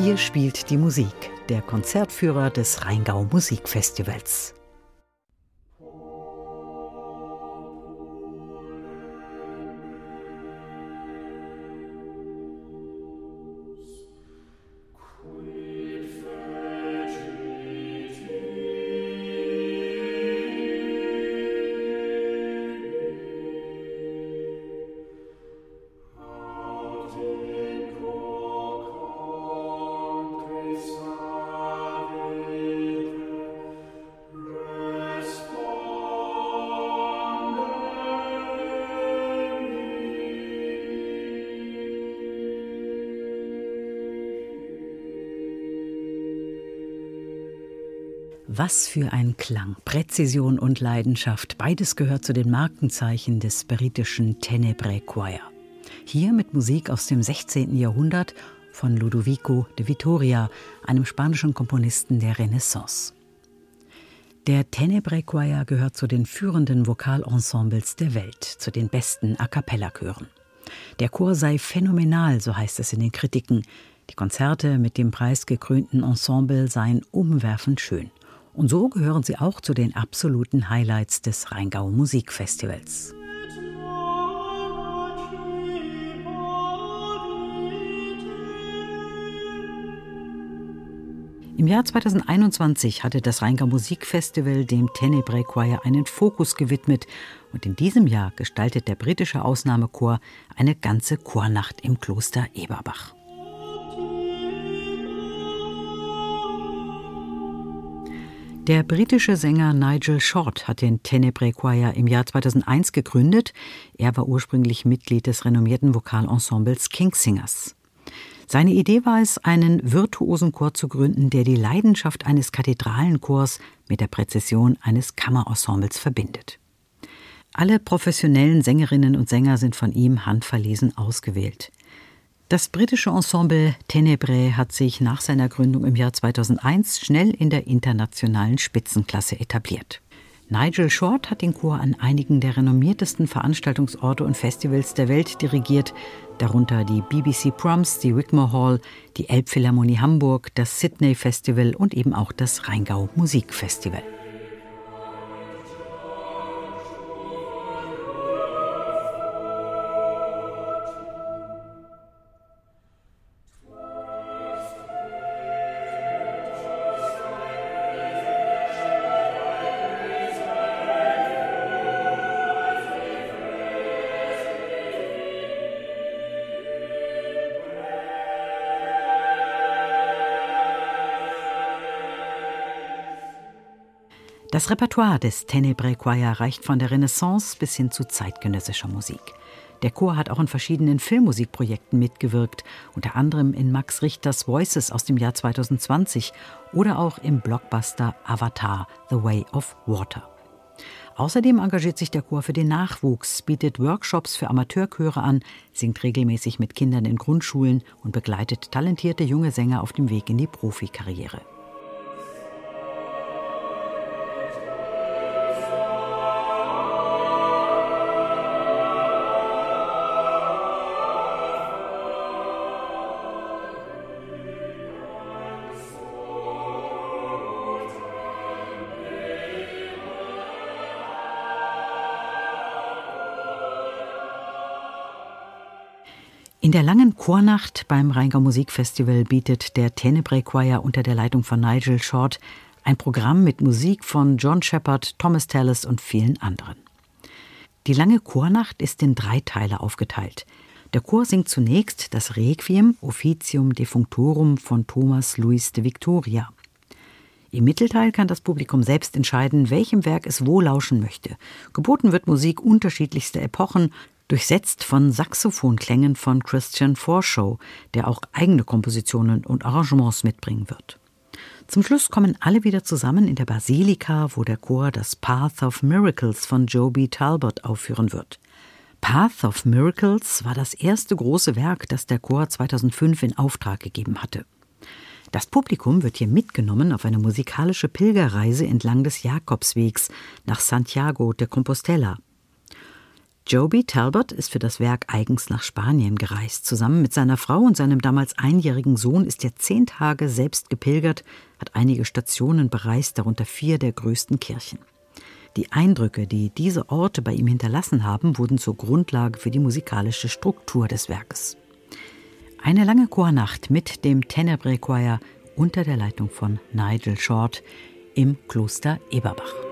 Hier spielt die Musik, der Konzertführer des Rheingau Musikfestivals. Was für ein Klang, Präzision und Leidenschaft, beides gehört zu den Markenzeichen des britischen Tenebrae Choir. Hier mit Musik aus dem 16. Jahrhundert von Ludovico de Vitoria, einem spanischen Komponisten der Renaissance. Der Tenebrae Choir gehört zu den führenden Vokalensembles der Welt, zu den besten A cappella-Chören. Der Chor sei phänomenal, so heißt es in den Kritiken. Die Konzerte mit dem preisgekrönten Ensemble seien umwerfend schön. Und so gehören sie auch zu den absoluten Highlights des Rheingau Musikfestivals. Im Jahr 2021 hatte das Rheingau Musikfestival dem Tenebrae Choir einen Fokus gewidmet und in diesem Jahr gestaltet der britische Ausnahmechor eine ganze Chornacht im Kloster Eberbach. Der britische Sänger Nigel Short hat den Tenebrae Choir im Jahr 2001 gegründet. Er war ursprünglich Mitglied des renommierten Vokalensembles Kingsingers. Seine Idee war es, einen virtuosen Chor zu gründen, der die Leidenschaft eines Kathedralenchors mit der Präzision eines Kammerensembles verbindet. Alle professionellen Sängerinnen und Sänger sind von ihm handverlesen ausgewählt. Das britische Ensemble Tenebrae hat sich nach seiner Gründung im Jahr 2001 schnell in der internationalen Spitzenklasse etabliert. Nigel Short hat den Chor an einigen der renommiertesten Veranstaltungsorte und Festivals der Welt dirigiert, darunter die BBC Proms, die Wigmore Hall, die Elbphilharmonie Hamburg, das Sydney Festival und eben auch das Rheingau Musikfestival. Das Repertoire des Tenebrae Choir reicht von der Renaissance bis hin zu zeitgenössischer Musik. Der Chor hat auch in verschiedenen Filmmusikprojekten mitgewirkt, unter anderem in Max Richters Voices aus dem Jahr 2020 oder auch im Blockbuster Avatar The Way of Water. Außerdem engagiert sich der Chor für den Nachwuchs, bietet Workshops für Amateurchöre an, singt regelmäßig mit Kindern in Grundschulen und begleitet talentierte junge Sänger auf dem Weg in die Profikarriere. In der langen Chornacht beim Rheingau Musikfestival bietet der Tenebrae Choir unter der Leitung von Nigel Short ein Programm mit Musik von John Shepard, Thomas Tallis und vielen anderen. Die lange Chornacht ist in drei Teile aufgeteilt. Der Chor singt zunächst das Requiem Officium Defunctorum von Thomas Louis de Victoria. Im Mittelteil kann das Publikum selbst entscheiden, welchem Werk es wo lauschen möchte. Geboten wird Musik unterschiedlichster Epochen, durchsetzt von Saxophonklängen von Christian Forshow, der auch eigene Kompositionen und Arrangements mitbringen wird. Zum Schluss kommen alle wieder zusammen in der Basilika, wo der Chor das Path of Miracles von Joby Talbot aufführen wird. Path of Miracles war das erste große Werk, das der Chor 2005 in Auftrag gegeben hatte. Das Publikum wird hier mitgenommen auf eine musikalische Pilgerreise entlang des Jakobswegs nach Santiago de Compostela. Joby Talbot ist für das Werk eigens nach Spanien gereist. Zusammen mit seiner Frau und seinem damals einjährigen Sohn ist er zehn Tage selbst gepilgert, hat einige Stationen bereist, darunter vier der größten Kirchen. Die Eindrücke, die diese Orte bei ihm hinterlassen haben, wurden zur Grundlage für die musikalische Struktur des Werkes. Eine lange Chornacht mit dem Tenebrae Choir unter der Leitung von Nigel Short im Kloster Eberbach.